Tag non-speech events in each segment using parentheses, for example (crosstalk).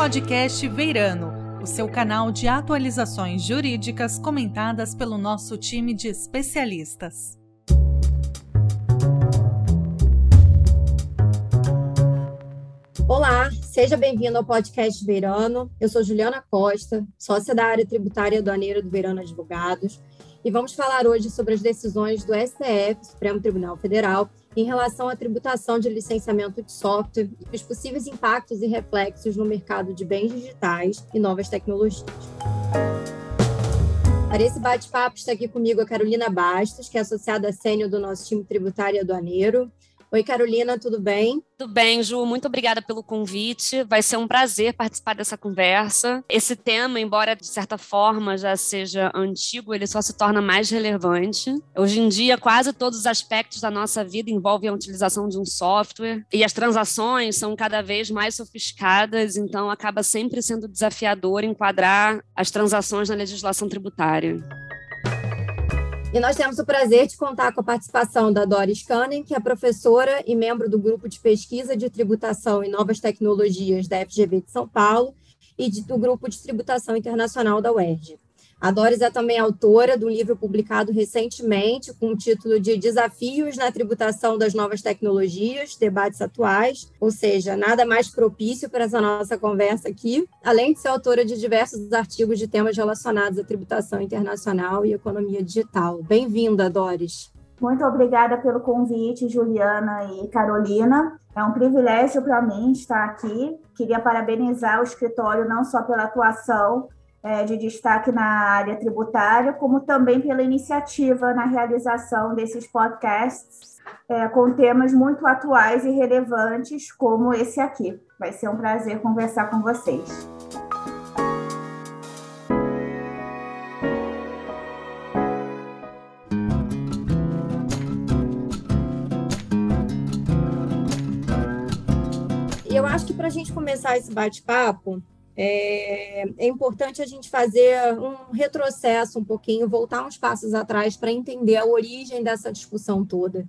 podcast Veirano, o seu canal de atualizações jurídicas comentadas pelo nosso time de especialistas. Olá, seja bem-vindo ao podcast Veirano. Eu sou Juliana Costa, sócia da área tributária aduaneira do Veirano Advogados, e vamos falar hoje sobre as decisões do STF, Supremo Tribunal Federal, em relação à tributação de licenciamento de software e os possíveis impactos e reflexos no mercado de bens digitais e novas tecnologias. Para esse bate-papo está aqui comigo a Carolina Bastos, que é associada sênior do nosso time tributário e aduaneiro, Oi, Carolina, tudo bem? Tudo bem, Ju. Muito obrigada pelo convite. Vai ser um prazer participar dessa conversa. Esse tema, embora de certa forma já seja antigo, ele só se torna mais relevante. Hoje em dia, quase todos os aspectos da nossa vida envolvem a utilização de um software e as transações são cada vez mais sofisticadas, então acaba sempre sendo desafiador enquadrar as transações na legislação tributária. E nós temos o prazer de contar com a participação da Doris Canning, que é professora e membro do grupo de pesquisa de tributação e novas tecnologias da FGV de São Paulo e do grupo de tributação internacional da UERJ. A Doris é também autora do livro publicado recentemente com o título de Desafios na Tributação das Novas Tecnologias, Debates Atuais, ou seja, nada mais propício para essa nossa conversa aqui, além de ser autora de diversos artigos de temas relacionados à tributação internacional e economia digital. Bem-vinda, Doris. Muito obrigada pelo convite, Juliana e Carolina. É um privilégio para mim estar aqui. Queria parabenizar o escritório não só pela atuação é, de destaque na área tributária, como também pela iniciativa na realização desses podcasts é, com temas muito atuais e relevantes, como esse aqui. Vai ser um prazer conversar com vocês. Eu acho que para a gente começar esse bate-papo, é, é, importante a gente fazer um retrocesso um pouquinho, voltar uns passos atrás para entender a origem dessa discussão toda,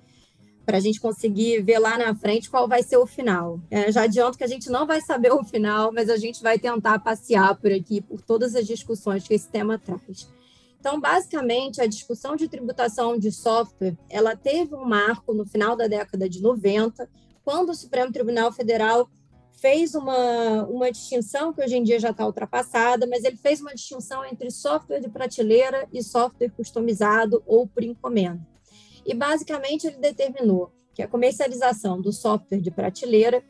para a gente conseguir ver lá na frente qual vai ser o final. É, já adianto que a gente não vai saber o final, mas a gente vai tentar passear por aqui, por todas as discussões que esse tema traz. Então, basicamente, a discussão de tributação de software, ela teve um marco no final da década de 90, quando o Supremo Tribunal Federal fez uma, uma distinção que hoje em dia já está ultrapassada, mas ele fez uma distinção entre software de prateleira e software customizado ou por encomenda. E basicamente ele determinou que a comercialização do software de prateleira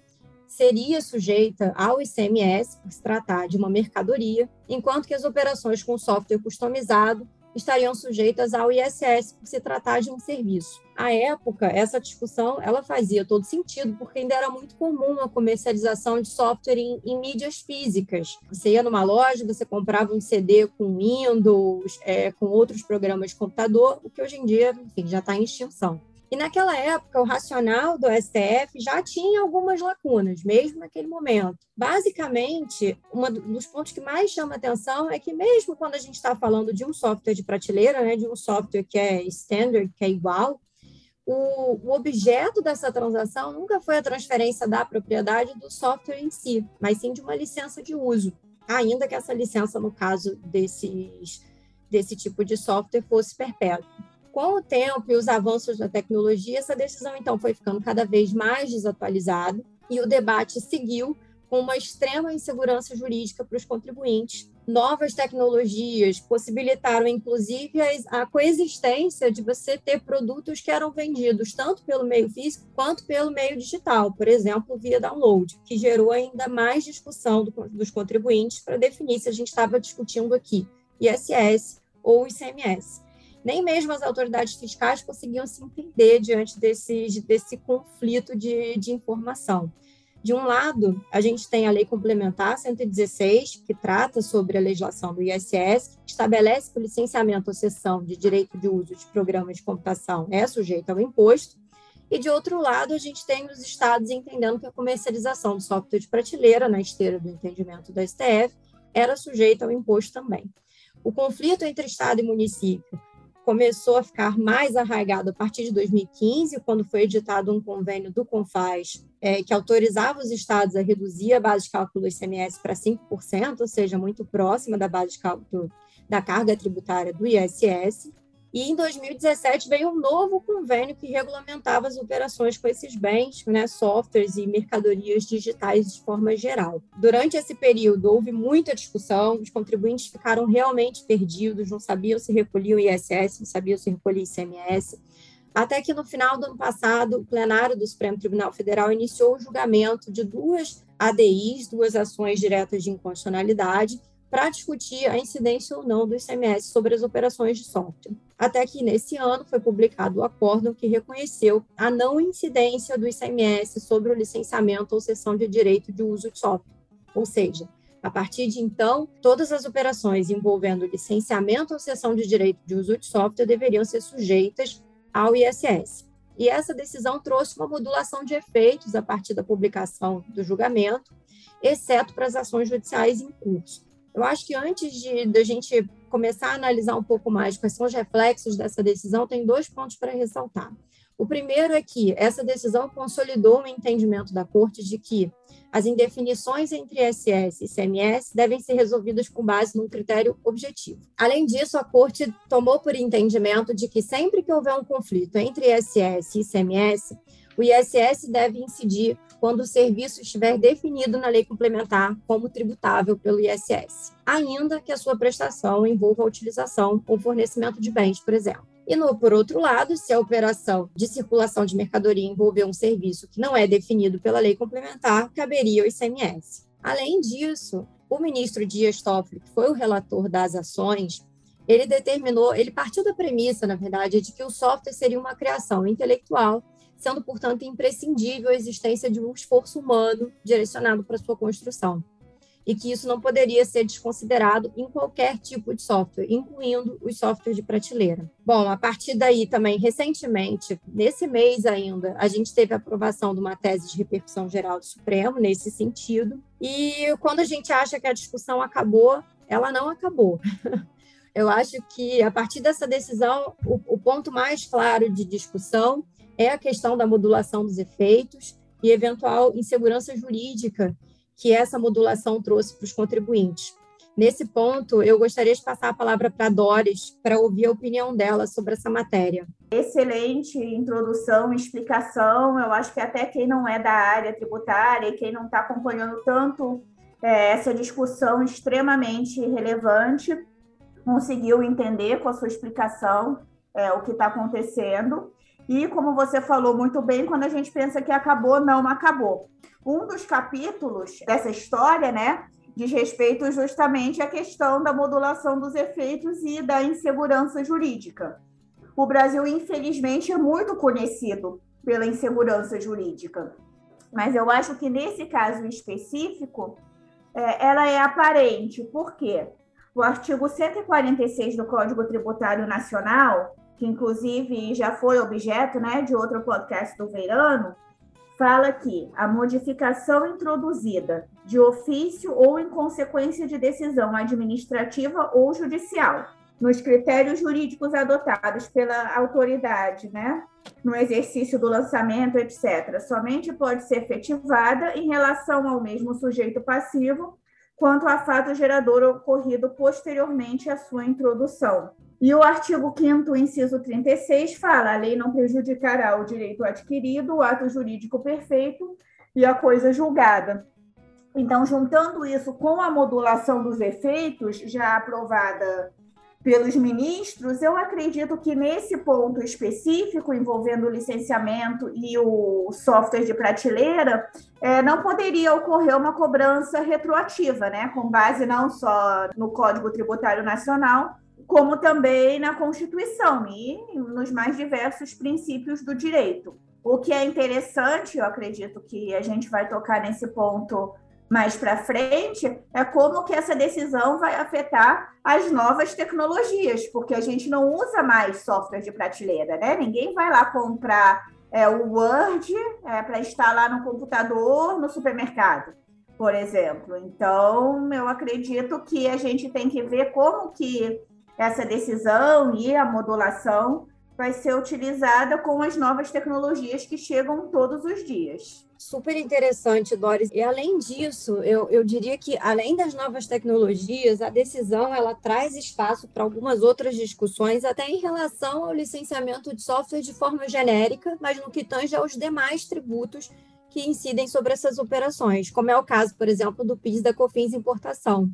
seria sujeita ao ICMS, por se tratar de uma mercadoria, enquanto que as operações com software customizado estariam sujeitas ao ISS por se tratar de um serviço. À época, essa discussão ela fazia todo sentido, porque ainda era muito comum a comercialização de software em, em mídias físicas. Você ia numa loja, você comprava um CD com Windows, é, com outros programas de computador, o que hoje em dia, enfim, já está em extinção. E naquela época, o racional do STF já tinha algumas lacunas, mesmo naquele momento. Basicamente, um dos pontos que mais chama atenção é que, mesmo quando a gente está falando de um software de prateleira, né, de um software que é standard, que é igual, o, o, objeto dessa transação nunca foi a transferência da propriedade do software em si, mas sim de uma licença de uso, ainda que essa licença, no caso desses, desse tipo de software, fosse perpétua. Com o tempo e os avanços da tecnologia, essa decisão então foi ficando cada vez mais desatualizada e o debate seguiu com uma extrema insegurança jurídica para os contribuintes. Novas tecnologias possibilitaram, inclusive, a coexistência de você ter produtos que eram vendidos tanto pelo meio físico quanto pelo meio digital, por exemplo, via download, que gerou ainda mais discussão do, dos contribuintes para definir se a gente estava discutindo aqui ISS ou ICMS nem mesmo as autoridades fiscais conseguiam se entender diante desse, desse conflito de, de informação. De um lado, a gente tem a Lei Complementar 116, que trata sobre a legislação do ISS, que estabelece que o licenciamento ou cessão de direito de uso de programas de computação é sujeito ao imposto. E, de outro lado, a gente tem os estados entendendo que a comercialização do software de prateleira, na esteira do entendimento da STF, era sujeita ao imposto também. O conflito entre Estado e município começou a ficar mais arraigado a partir de 2015, quando foi editado um convênio do CONFAS é, que autorizava os estados a reduzir a base de cálculo do ICMS para 5%, ou seja, muito próxima da base de cálculo da carga tributária do ISS. E em 2017 veio um novo convênio que regulamentava as operações com esses bens, né, softwares e mercadorias digitais de forma geral. Durante esse período houve muita discussão, os contribuintes ficaram realmente perdidos, não sabiam se recolhiam ISS, não sabiam se recolhia ICMS. Até que no final do ano passado, o plenário do Supremo Tribunal Federal iniciou o julgamento de duas ADIs, duas ações diretas de inconstitucionalidade, para discutir a incidência ou não do ICMS sobre as operações de software. Até que nesse ano foi publicado o acórdão que reconheceu a não incidência do ICMS sobre o licenciamento ou cessão de direito de uso de software. Ou seja, a partir de então, todas as operações envolvendo licenciamento ou cessão de direito de uso de software deveriam ser sujeitas ao ISS. E essa decisão trouxe uma modulação de efeitos a partir da publicação do julgamento, exceto para as ações judiciais em curso. Eu acho que antes de, de a gente começar a analisar um pouco mais quais são os reflexos dessa decisão, tem dois pontos para ressaltar. O primeiro é que essa decisão consolidou o entendimento da Corte de que as indefinições entre ISS e ICMS devem ser resolvidas com base num critério objetivo. Além disso, a Corte tomou por entendimento de que sempre que houver um conflito entre ISS e ICMS, o ISS deve incidir quando o serviço estiver definido na lei complementar como tributável pelo ISS, ainda que a sua prestação envolva a utilização ou fornecimento de bens, por exemplo. E, no, por outro lado, se a operação de circulação de mercadoria envolver um serviço que não é definido pela lei complementar, caberia o ICMS. Além disso, o ministro Dias Toffoli, que foi o relator das ações, ele determinou, ele partiu da premissa, na verdade, de que o software seria uma criação intelectual sendo, portanto, imprescindível a existência de um esforço humano direcionado para sua construção, e que isso não poderia ser desconsiderado em qualquer tipo de software, incluindo os softwares de prateleira. Bom, a partir daí também, recentemente, nesse mês ainda, a gente teve a aprovação de uma tese de repercussão geral do Supremo nesse sentido, e quando a gente acha que a discussão acabou, ela não acabou. (laughs) Eu acho que, a partir dessa decisão, o, o ponto mais claro de discussão é a questão da modulação dos efeitos e eventual insegurança jurídica que essa modulação trouxe para os contribuintes. Nesse ponto, eu gostaria de passar a palavra para a Doris para ouvir a opinião dela sobre essa matéria. Excelente introdução, explicação. Eu acho que até quem não é da área tributária e quem não está acompanhando tanto é, essa discussão extremamente relevante conseguiu entender com a sua explicação é, o que está acontecendo. E como você falou muito bem, quando a gente pensa que acabou, não acabou. Um dos capítulos dessa história, né, diz respeito justamente à questão da modulação dos efeitos e da insegurança jurídica. O Brasil, infelizmente, é muito conhecido pela insegurança jurídica, mas eu acho que nesse caso específico, é, ela é aparente. Por quê? O artigo 146 do Código Tributário Nacional que inclusive já foi objeto né, de outro podcast do Verano, fala que a modificação introduzida de ofício ou em consequência de decisão administrativa ou judicial, nos critérios jurídicos adotados pela autoridade, né, no exercício do lançamento, etc., somente pode ser efetivada em relação ao mesmo sujeito passivo quanto a fato gerador ocorrido posteriormente à sua introdução. E o artigo 5 inciso 36 fala: a lei não prejudicará o direito adquirido, o ato jurídico perfeito e a coisa julgada. Então, juntando isso com a modulação dos efeitos, já aprovada pelos ministros, eu acredito que nesse ponto específico, envolvendo o licenciamento e o software de prateleira, é, não poderia ocorrer uma cobrança retroativa, né, com base não só no Código Tributário Nacional, como também na Constituição e nos mais diversos princípios do direito. O que é interessante, eu acredito que a gente vai tocar nesse ponto mais para frente, é como que essa decisão vai afetar as novas tecnologias, porque a gente não usa mais software de prateleira, né? Ninguém vai lá comprar é, o Word é, para instalar no computador no supermercado, por exemplo. Então, eu acredito que a gente tem que ver como que essa decisão e a modulação vai ser utilizada com as novas tecnologias que chegam todos os dias. Super interessante, Doris. E além disso, eu, eu diria que além das novas tecnologias, a decisão ela traz espaço para algumas outras discussões, até em relação ao licenciamento de software de forma genérica, mas no que tange aos demais tributos que incidem sobre essas operações, como é o caso, por exemplo, do PIS da COFINS importação.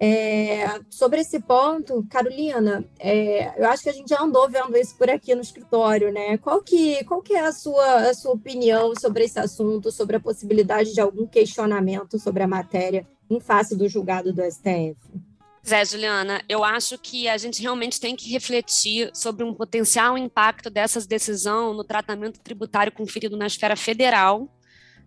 É, sobre esse ponto, Carolina, é, eu acho que a gente já andou vendo isso por aqui no escritório, né? Qual que, qual que é a sua, a sua opinião sobre esse assunto, sobre a possibilidade de algum questionamento sobre a matéria em face do julgado do STF? Zé, Juliana, eu acho que a gente realmente tem que refletir sobre um potencial impacto dessas decisões no tratamento tributário conferido na esfera federal,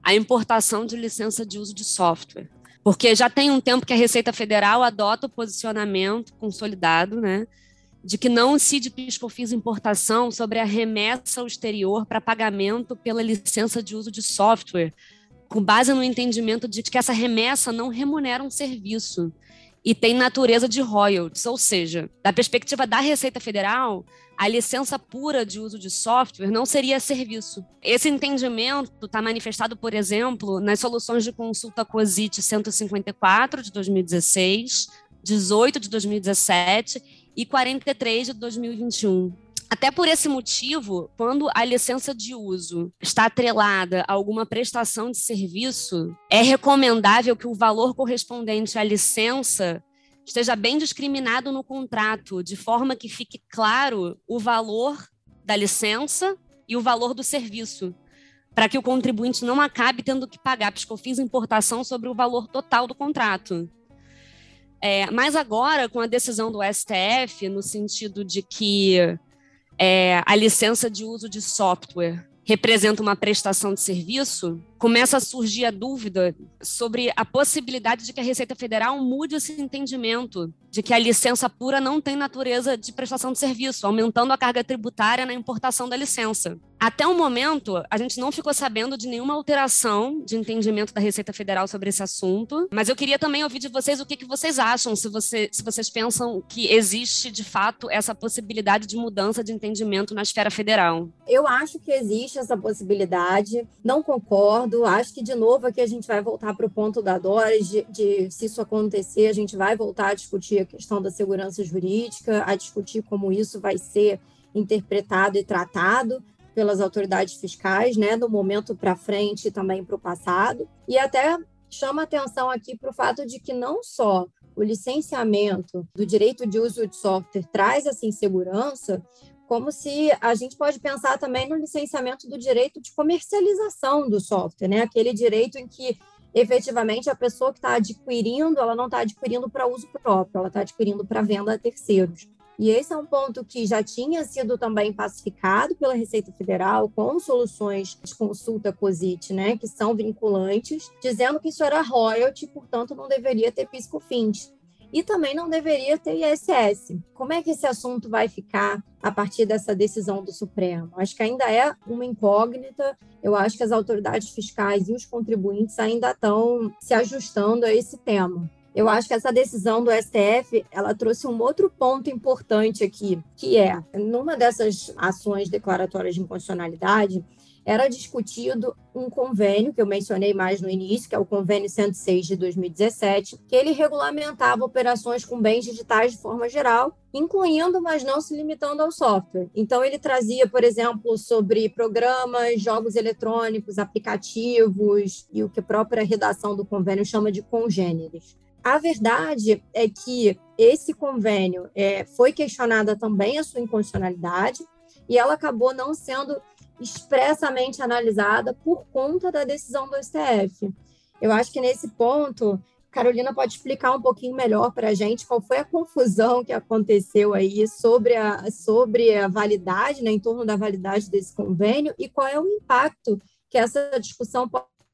a importação de licença de uso de software. Porque já tem um tempo que a Receita Federal adota o posicionamento consolidado, né, de que não incide PIS/COFINS importação sobre a remessa ao exterior para pagamento pela licença de uso de software, com base no entendimento de que essa remessa não remunera um serviço e tem natureza de royalties, ou seja, da perspectiva da Receita Federal, a licença pura de uso de software não seria serviço. Esse entendimento está manifestado, por exemplo, nas soluções de consulta COSIT 154 de 2016, 18 de 2017 e 43 de 2021. Até por esse motivo, quando a licença de uso está atrelada a alguma prestação de serviço, é recomendável que o valor correspondente à licença esteja bem discriminado no contrato, de forma que fique claro o valor da licença e o valor do serviço, para que o contribuinte não acabe tendo que pagar piscofins importação sobre o valor total do contrato. É, mas agora, com a decisão do STF, no sentido de que é, a licença de uso de software representa uma prestação de serviço, começa a surgir a dúvida sobre a possibilidade de que a Receita Federal mude esse entendimento de que a licença pura não tem natureza de prestação de serviço, aumentando a carga tributária na importação da licença. Até o momento, a gente não ficou sabendo de nenhuma alteração de entendimento da Receita Federal sobre esse assunto, mas eu queria também ouvir de vocês o que, que vocês acham, se, você, se vocês pensam que existe de fato essa possibilidade de mudança de entendimento na esfera federal. Eu acho que existe essa possibilidade, não concordo, acho que de novo aqui a gente vai voltar para o ponto da Doris, de, de se isso acontecer, a gente vai voltar a discutir a questão da segurança jurídica, a discutir como isso vai ser interpretado e tratado pelas autoridades fiscais, né, do momento para frente e também para o passado. E até chama atenção aqui para o fato de que não só o licenciamento do direito de uso de software traz essa insegurança, como se a gente pode pensar também no licenciamento do direito de comercialização do software, né? Aquele direito em que efetivamente a pessoa que está adquirindo, ela não está adquirindo para uso próprio, ela está adquirindo para venda a terceiros. E esse é um ponto que já tinha sido também pacificado pela Receita Federal com soluções de consulta COSIT, né, que são vinculantes, dizendo que isso era royalty, portanto não deveria ter pisco-fins. E também não deveria ter ISS. Como é que esse assunto vai ficar a partir dessa decisão do Supremo? Acho que ainda é uma incógnita. Eu acho que as autoridades fiscais e os contribuintes ainda estão se ajustando a esse tema. Eu acho que essa decisão do STF, ela trouxe um outro ponto importante aqui, que é, numa dessas ações declaratórias de inconstitucionalidade, era discutido um convênio, que eu mencionei mais no início, que é o convênio 106 de 2017, que ele regulamentava operações com bens digitais de forma geral, incluindo, mas não se limitando ao software. Então, ele trazia, por exemplo, sobre programas, jogos eletrônicos, aplicativos e o que a própria redação do convênio chama de congêneres. A verdade é que esse convênio é, foi questionada também a sua inconstitucionalidade e ela acabou não sendo expressamente analisada por conta da decisão do STF. Eu acho que nesse ponto, Carolina pode explicar um pouquinho melhor para a gente qual foi a confusão que aconteceu aí sobre a, sobre a validade, né, em torno da validade desse convênio e qual é o impacto que essa discussão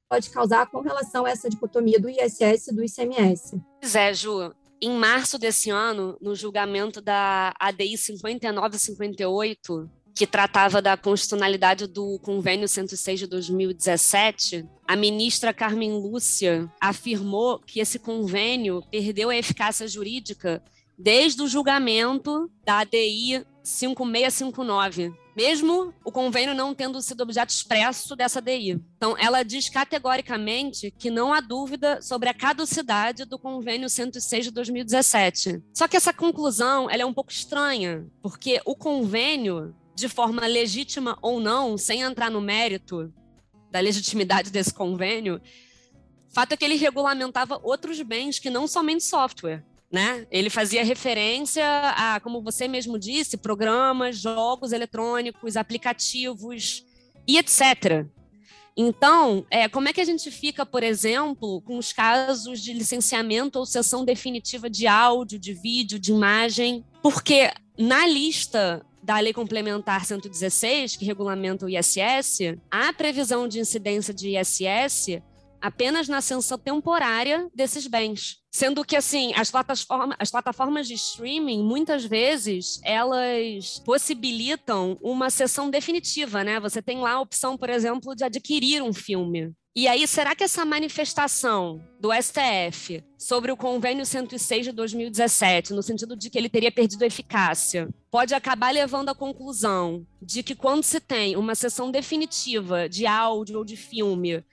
pode causar com relação a essa dicotomia do ISS e do ICMS. Zé, Ju, em março desse ano, no julgamento da ADI 5958, que tratava da constitucionalidade do Convênio 106 de 2017, a ministra Carmen Lúcia afirmou que esse convênio perdeu a eficácia jurídica desde o julgamento da ADI 5659, mesmo o convênio não tendo sido objeto expresso dessa ADI. Então, ela diz categoricamente que não há dúvida sobre a caducidade do convênio 106 de 2017. Só que essa conclusão ela é um pouco estranha, porque o convênio, de forma legítima ou não, sem entrar no mérito da legitimidade desse convênio, fato é que ele regulamentava outros bens que não somente software. Né? Ele fazia referência a, como você mesmo disse, programas, jogos eletrônicos, aplicativos e etc. Então, é, como é que a gente fica, por exemplo, com os casos de licenciamento ou sessão definitiva de áudio, de vídeo, de imagem? Porque na lista da Lei Complementar 116, que regulamenta o ISS, há previsão de incidência de ISS apenas na ascensão temporária desses bens. Sendo que, assim, as, plataforma, as plataformas de streaming, muitas vezes, elas possibilitam uma sessão definitiva, né? Você tem lá a opção, por exemplo, de adquirir um filme. E aí, será que essa manifestação do STF sobre o convênio 106 de 2017, no sentido de que ele teria perdido eficácia, pode acabar levando à conclusão de que quando se tem uma sessão definitiva de áudio ou de filme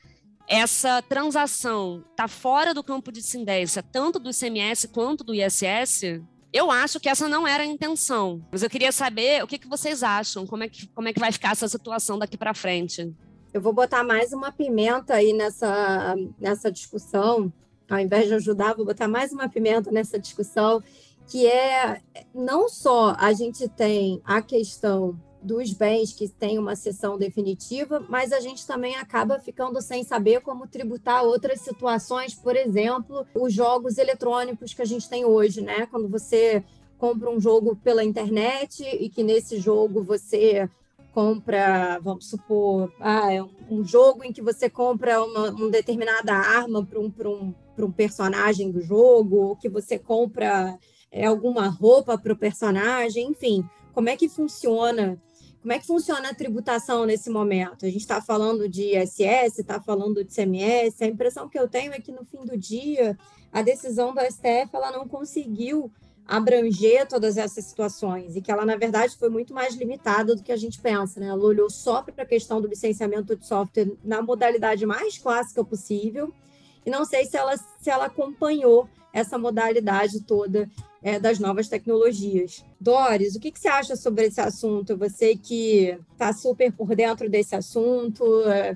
essa transação está fora do campo de incidência, tanto do ICMS quanto do ISS, eu acho que essa não era a intenção. Mas eu queria saber o que, que vocês acham, como é que, como é que vai ficar essa situação daqui para frente. Eu vou botar mais uma pimenta aí nessa, nessa discussão. Ao invés de ajudar, vou botar mais uma pimenta nessa discussão, que é não só a gente tem a questão dos bens que têm uma sessão definitiva, mas a gente também acaba ficando sem saber como tributar outras situações, por exemplo, os jogos eletrônicos que a gente tem hoje, né? Quando você compra um jogo pela internet e que nesse jogo você compra, vamos supor, ah, é um jogo em que você compra uma, uma determinada arma para um, um, um personagem do jogo, ou que você compra é, alguma roupa para o personagem, enfim, como é que funciona como é que funciona a tributação nesse momento? A gente está falando de ISS, está falando de CMS. A impressão que eu tenho é que no fim do dia a decisão do STF ela não conseguiu abranger todas essas situações e que ela na verdade foi muito mais limitada do que a gente pensa, né? Ela olhou só para a questão do licenciamento de software na modalidade mais clássica possível e não sei se ela se ela acompanhou essa modalidade toda é, das novas tecnologias. Doris, o que, que, você acha sobre esse assunto? Você que está super por dentro desse assunto,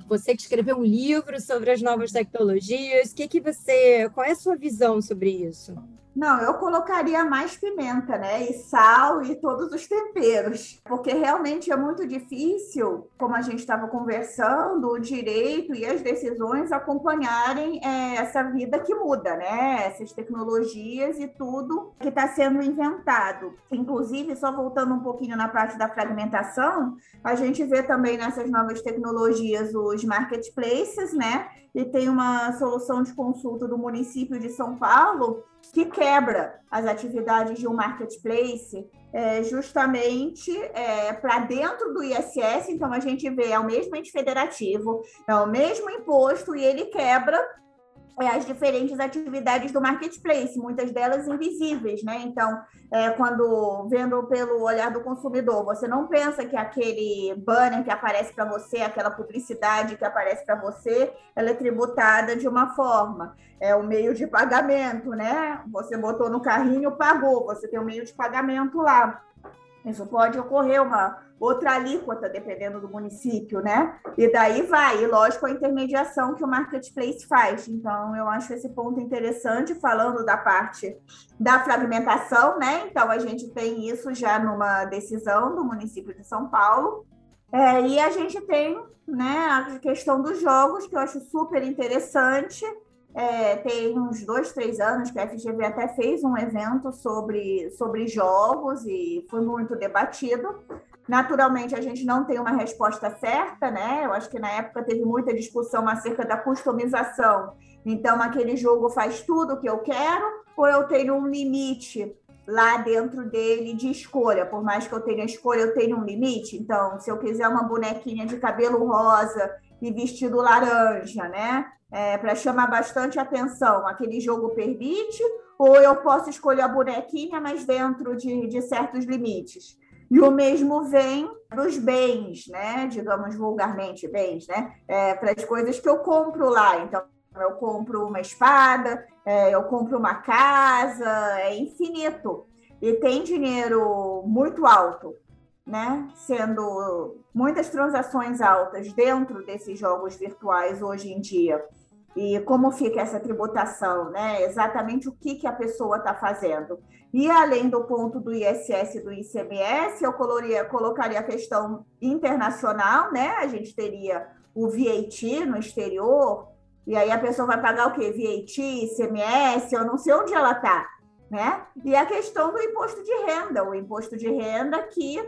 você que escreveu um livro sobre as novas tecnologias, o que, que você, qual é a sua visão sobre isso? Não, eu colocaria mais pimenta, né? E sal e todos os temperos, porque realmente é muito difícil, como a gente estava conversando, o direito e as decisões acompanharem é, essa vida que muda, né? Essas tecnologias e tudo que está sendo inventado. Inclusive, só voltando um pouquinho na parte da fragmentação, a gente vê também nessas novas tecnologias os marketplaces, né? E tem uma solução de consulta do município de São Paulo que quebra as atividades de um marketplace é, justamente é, para dentro do ISS. Então, a gente vê, é o mesmo ente federativo, é o mesmo imposto e ele quebra as diferentes atividades do marketplace, muitas delas invisíveis, né? Então, é, quando vendo pelo olhar do consumidor, você não pensa que aquele banner que aparece para você, aquela publicidade que aparece para você, ela é tributada de uma forma. É o meio de pagamento, né? Você botou no carrinho, pagou, você tem o um meio de pagamento lá. Isso pode ocorrer uma outra alíquota, dependendo do município, né? E daí vai, e lógico, a intermediação que o marketplace faz. Então, eu acho esse ponto interessante, falando da parte da fragmentação, né? Então, a gente tem isso já numa decisão do município de São Paulo. É, e a gente tem né, a questão dos jogos, que eu acho super interessante. É, tem uns dois, três anos que a FGV até fez um evento sobre, sobre jogos e foi muito debatido. Naturalmente, a gente não tem uma resposta certa, né? Eu acho que na época teve muita discussão acerca da customização. Então, aquele jogo faz tudo o que eu quero, ou eu tenho um limite lá dentro dele de escolha. Por mais que eu tenha escolha, eu tenho um limite. Então, se eu quiser uma bonequinha de cabelo rosa e vestido laranja, né? É, para chamar bastante atenção. Aquele jogo permite, ou eu posso escolher a bonequinha, mas dentro de, de certos limites. E o mesmo vem dos bens, né? Digamos vulgarmente, bens, né? É, para as coisas que eu compro lá. Então, eu compro uma espada, é, eu compro uma casa, é infinito. E tem dinheiro muito alto, né? Sendo muitas transações altas dentro desses jogos virtuais hoje em dia. E como fica essa tributação, né? Exatamente o que, que a pessoa está fazendo. E além do ponto do ISS e do ICMS, eu coloria, colocaria a questão internacional, né? A gente teria o VAT no exterior, e aí a pessoa vai pagar o quê? VAT, ICMS, eu não sei onde ela está, né? E a questão do imposto de renda, o imposto de renda que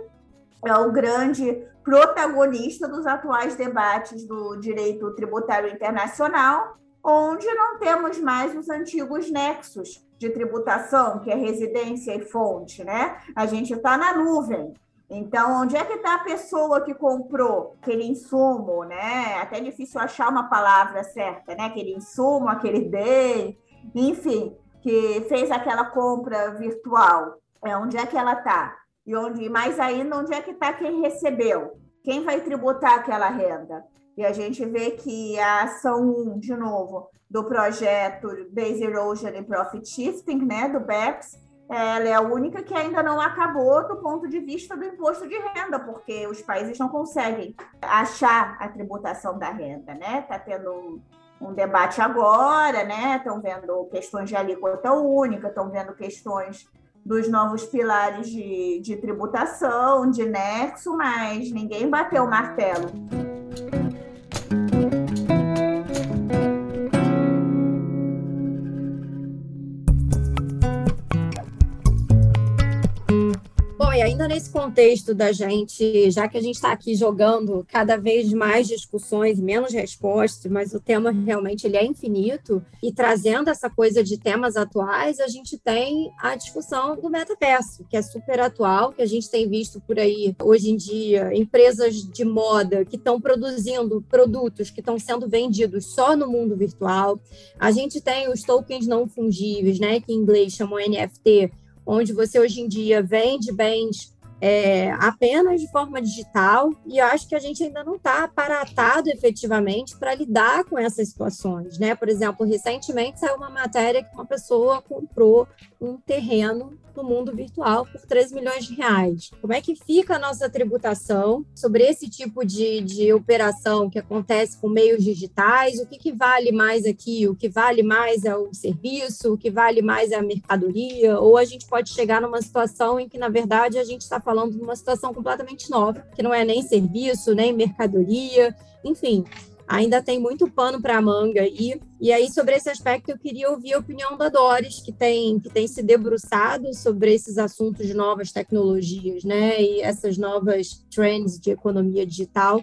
é o grande protagonista dos atuais debates do direito tributário internacional, onde não temos mais os antigos nexos de tributação, que é residência e fonte, né? A gente está na nuvem. Então, onde é que está a pessoa que comprou aquele insumo, né? Até difícil achar uma palavra certa, né? Aquele insumo, aquele bem, enfim, que fez aquela compra virtual. É, onde é que ela está? E onde, mais ainda, onde é que está quem recebeu? Quem vai tributar aquela renda? E a gente vê que a ação 1, de novo, do projeto Base Erosion and Profit Shifting, né, do BEPS, ela é a única que ainda não acabou do ponto de vista do imposto de renda, porque os países não conseguem achar a tributação da renda, né? Está tendo um debate agora, né? Estão vendo questões de alíquota única, estão vendo questões dos novos pilares de, de tributação, de nexo, mas ninguém bateu o martelo. Nesse contexto da gente, já que a gente está aqui jogando cada vez mais discussões, menos respostas, mas o tema realmente ele é infinito, e trazendo essa coisa de temas atuais, a gente tem a discussão do metaverso, que é super atual, que a gente tem visto por aí hoje em dia, empresas de moda que estão produzindo produtos que estão sendo vendidos só no mundo virtual. A gente tem os tokens não fungíveis, né, que em inglês chamam NFT, onde você hoje em dia vende bens é, apenas de forma digital, e eu acho que a gente ainda não está aparatado efetivamente para lidar com essas situações. Né? Por exemplo, recentemente saiu uma matéria que uma pessoa comprou um terreno no mundo virtual por 3 milhões de reais. Como é que fica a nossa tributação sobre esse tipo de, de operação que acontece com meios digitais? O que, que vale mais aqui? O que vale mais é o serviço? O que vale mais é a mercadoria? Ou a gente pode chegar numa situação em que, na verdade, a gente está falando de uma situação completamente nova, que não é nem serviço, nem mercadoria, enfim ainda tem muito pano para a manga aí. E aí, sobre esse aspecto, eu queria ouvir a opinião da Doris, que tem, que tem se debruçado sobre esses assuntos de novas tecnologias, né? E essas novas trends de economia digital,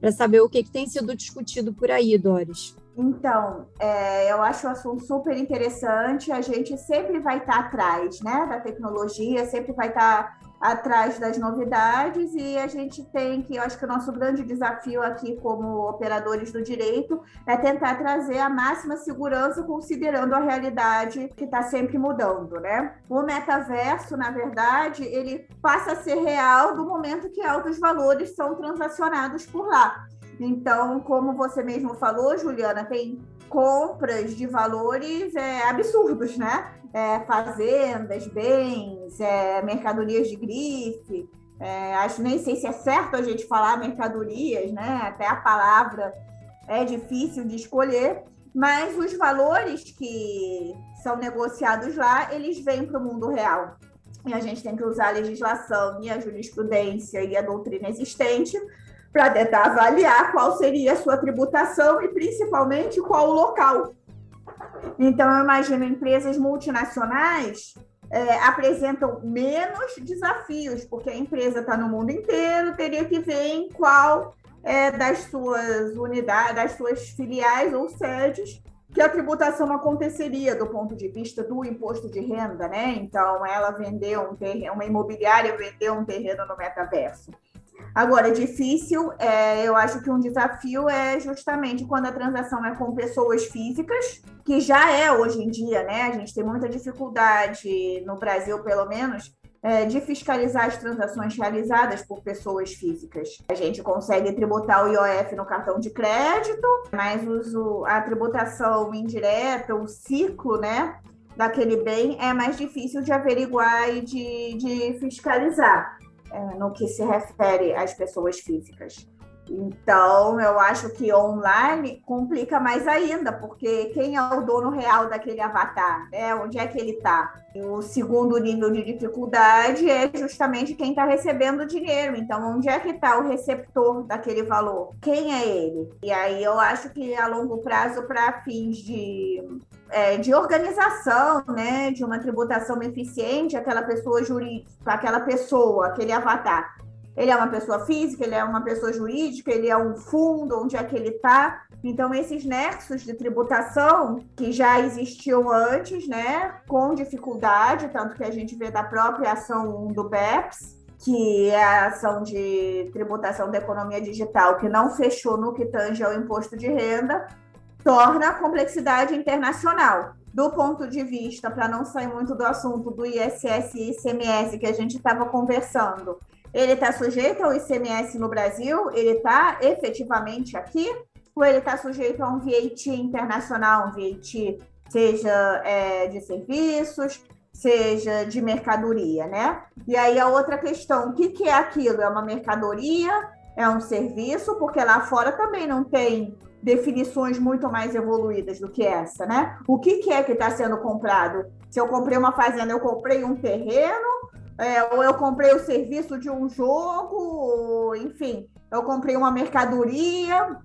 para saber o que, que tem sido discutido por aí, Doris. Então, é, eu acho o assunto super interessante. A gente sempre vai estar atrás né, da tecnologia, sempre vai estar atrás das novidades e a gente tem que, eu acho que o nosso grande desafio aqui como operadores do direito é tentar trazer a máxima segurança considerando a realidade que está sempre mudando, né? O metaverso, na verdade, ele passa a ser real do momento que altos valores são transacionados por lá. Então, como você mesmo falou, Juliana, tem compras de valores é, absurdos, né? É, fazendas, bens, é, mercadorias de grife. É, acho nem sei se é certo a gente falar mercadorias, né? Até a palavra é difícil de escolher, mas os valores que são negociados lá, eles vêm para o mundo real. E a gente tem que usar a legislação e a jurisprudência e a doutrina existente para tentar avaliar qual seria a sua tributação e principalmente qual o local. Então, eu imagino empresas multinacionais é, apresentam menos desafios, porque a empresa está no mundo inteiro, teria que ver em qual é, das suas unidades, das suas filiais ou sedes que a tributação aconteceria do ponto de vista do imposto de renda, né? Então, ela vendeu um terreno, uma imobiliária vendeu um terreno no metaverso Agora, difícil, é, eu acho que um desafio é justamente quando a transação é com pessoas físicas, que já é hoje em dia, né? A gente tem muita dificuldade, no Brasil pelo menos, é, de fiscalizar as transações realizadas por pessoas físicas. A gente consegue tributar o IOF no cartão de crédito, mas uso, a tributação indireta, o ciclo, né? Daquele bem é mais difícil de averiguar e de, de fiscalizar no que se refere às pessoas físicas. Então, eu acho que online complica mais ainda, porque quem é o dono real daquele avatar? Né? Onde é que ele está? O segundo nível de dificuldade é justamente quem está recebendo o dinheiro. Então, onde é que está o receptor daquele valor? Quem é ele? E aí eu acho que a longo prazo, para fins de, é, de organização, né, de uma tributação eficiente, aquela pessoa jurídica, aquela pessoa, aquele avatar ele é uma pessoa física, ele é uma pessoa jurídica, ele é um fundo, onde é que ele está. Então, esses nexos de tributação que já existiam antes, né, com dificuldade, tanto que a gente vê da própria ação 1 do BEPS, que é a ação de tributação da economia digital, que não fechou no que tange ao imposto de renda, torna a complexidade internacional. Do ponto de vista, para não sair muito do assunto do ISS e ICMS que a gente estava conversando, ele está sujeito ao ICMS no Brasil? Ele está efetivamente aqui? Ou ele está sujeito a um VAT internacional, um VAT seja é, de serviços, seja de mercadoria, né? E aí a outra questão, o que, que é aquilo? É uma mercadoria? É um serviço? Porque lá fora também não tem definições muito mais evoluídas do que essa, né? O que, que é que está sendo comprado? Se eu comprei uma fazenda, eu comprei um terreno é, ou eu comprei o serviço de um jogo, enfim, eu comprei uma mercadoria,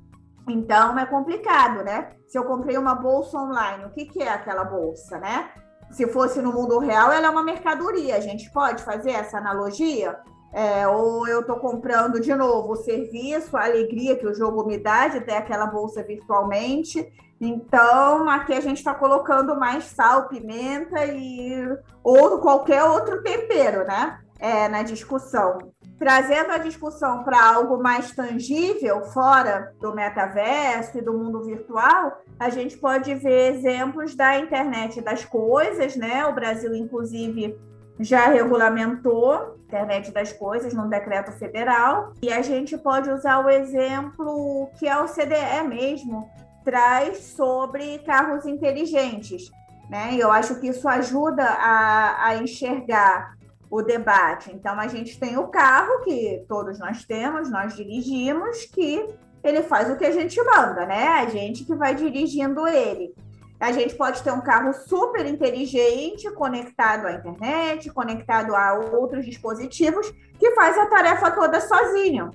então é complicado, né? Se eu comprei uma bolsa online, o que, que é aquela bolsa, né? Se fosse no mundo real, ela é uma mercadoria. A gente pode fazer essa analogia? É, ou eu estou comprando de novo o serviço, a alegria que o jogo me dá de ter aquela bolsa virtualmente. Então, aqui a gente está colocando mais sal, pimenta e ou qualquer outro tempero, né? É, na discussão. Trazendo a discussão para algo mais tangível, fora do metaverso e do mundo virtual, a gente pode ver exemplos da internet das coisas, né? O Brasil, inclusive, já regulamentou internet das coisas num decreto federal e a gente pode usar o exemplo que é o CDE mesmo traz sobre carros inteligentes, né? Eu acho que isso ajuda a, a enxergar o debate. Então a gente tem o carro que todos nós temos, nós dirigimos, que ele faz o que a gente manda, né? A gente que vai dirigindo ele. A gente pode ter um carro super inteligente, conectado à internet, conectado a outros dispositivos, que faz a tarefa toda sozinho.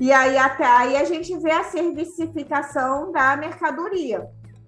E aí até aí a gente vê a servicificação da mercadoria,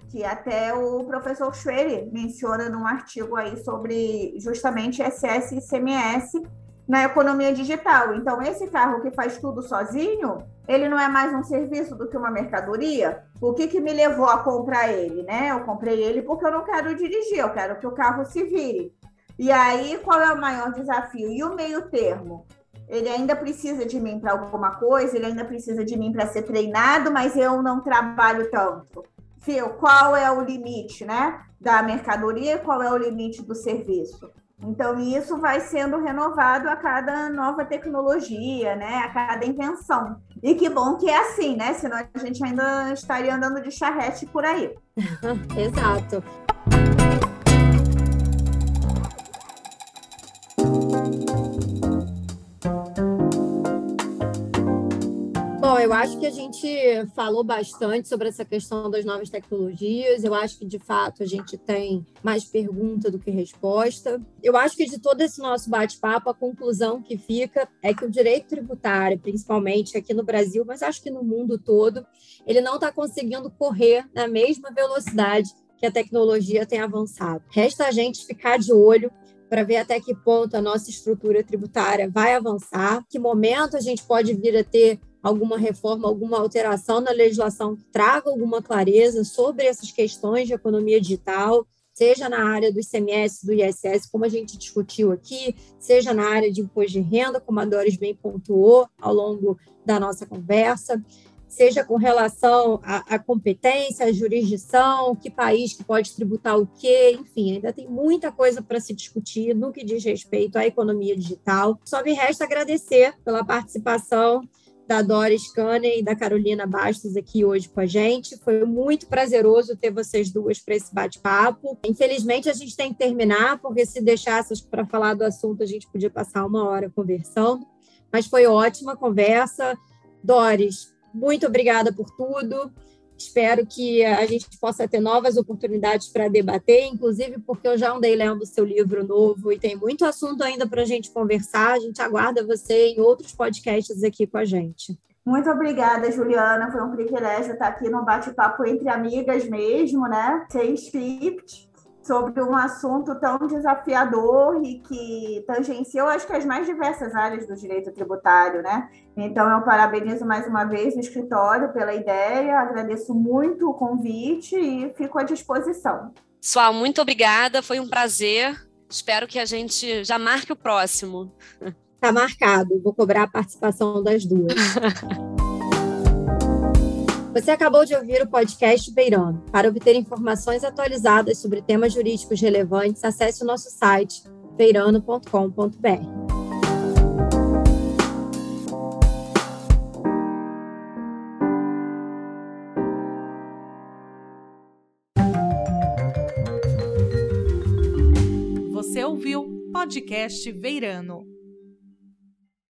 que até o professor Schwerer menciona num artigo aí sobre justamente SS e CMS na economia digital. Então, esse carro que faz tudo sozinho, ele não é mais um serviço do que uma mercadoria? O que, que me levou a comprar ele, né? Eu comprei ele porque eu não quero dirigir, eu quero que o carro se vire. E aí, qual é o maior desafio? E o meio termo? Ele ainda precisa de mim para alguma coisa, ele ainda precisa de mim para ser treinado, mas eu não trabalho tanto. Fio, qual é o limite, né? Da mercadoria, qual é o limite do serviço? Então, isso vai sendo renovado a cada nova tecnologia, né? A cada invenção. E que bom que é assim, né? Senão a gente ainda estaria andando de charrete por aí. (laughs) Exato. Acho que a gente falou bastante sobre essa questão das novas tecnologias. Eu acho que, de fato, a gente tem mais pergunta do que resposta. Eu acho que, de todo esse nosso bate-papo, a conclusão que fica é que o direito tributário, principalmente aqui no Brasil, mas acho que no mundo todo, ele não está conseguindo correr na mesma velocidade que a tecnologia tem avançado. Resta a gente ficar de olho para ver até que ponto a nossa estrutura tributária vai avançar, que momento a gente pode vir a ter alguma reforma, alguma alteração na legislação que traga alguma clareza sobre essas questões de economia digital, seja na área do ICMS, do ISS, como a gente discutiu aqui, seja na área de imposto de renda, como a Doris bem pontuou ao longo da nossa conversa, seja com relação à, à competência, à jurisdição, que país que pode tributar o quê, enfim, ainda tem muita coisa para se discutir no que diz respeito à economia digital. Só me resta agradecer pela participação da Doris Cane e da Carolina Bastos aqui hoje com a gente. Foi muito prazeroso ter vocês duas para esse bate-papo. Infelizmente, a gente tem que terminar, porque se deixasse para falar do assunto, a gente podia passar uma hora conversando. Mas foi ótima conversa. Doris, muito obrigada por tudo. Espero que a gente possa ter novas oportunidades para debater, inclusive porque eu já andei lendo o seu livro novo e tem muito assunto ainda para a gente conversar. A gente aguarda você em outros podcasts aqui com a gente. Muito obrigada, Juliana. Foi um privilégio estar aqui no bate-papo entre amigas mesmo, né? Sem script sobre um assunto tão desafiador e que tangenciou, acho que as mais diversas áreas do direito tributário, né? Então, eu parabenizo mais uma vez o escritório pela ideia, agradeço muito o convite e fico à disposição. Pessoal, muito obrigada, foi um prazer. Espero que a gente já marque o próximo. Está marcado, vou cobrar a participação das duas. (laughs) Você acabou de ouvir o podcast Beirano. Para obter informações atualizadas sobre temas jurídicos relevantes, acesse o nosso site beirano.com.br. Você ouviu podcast Veirano.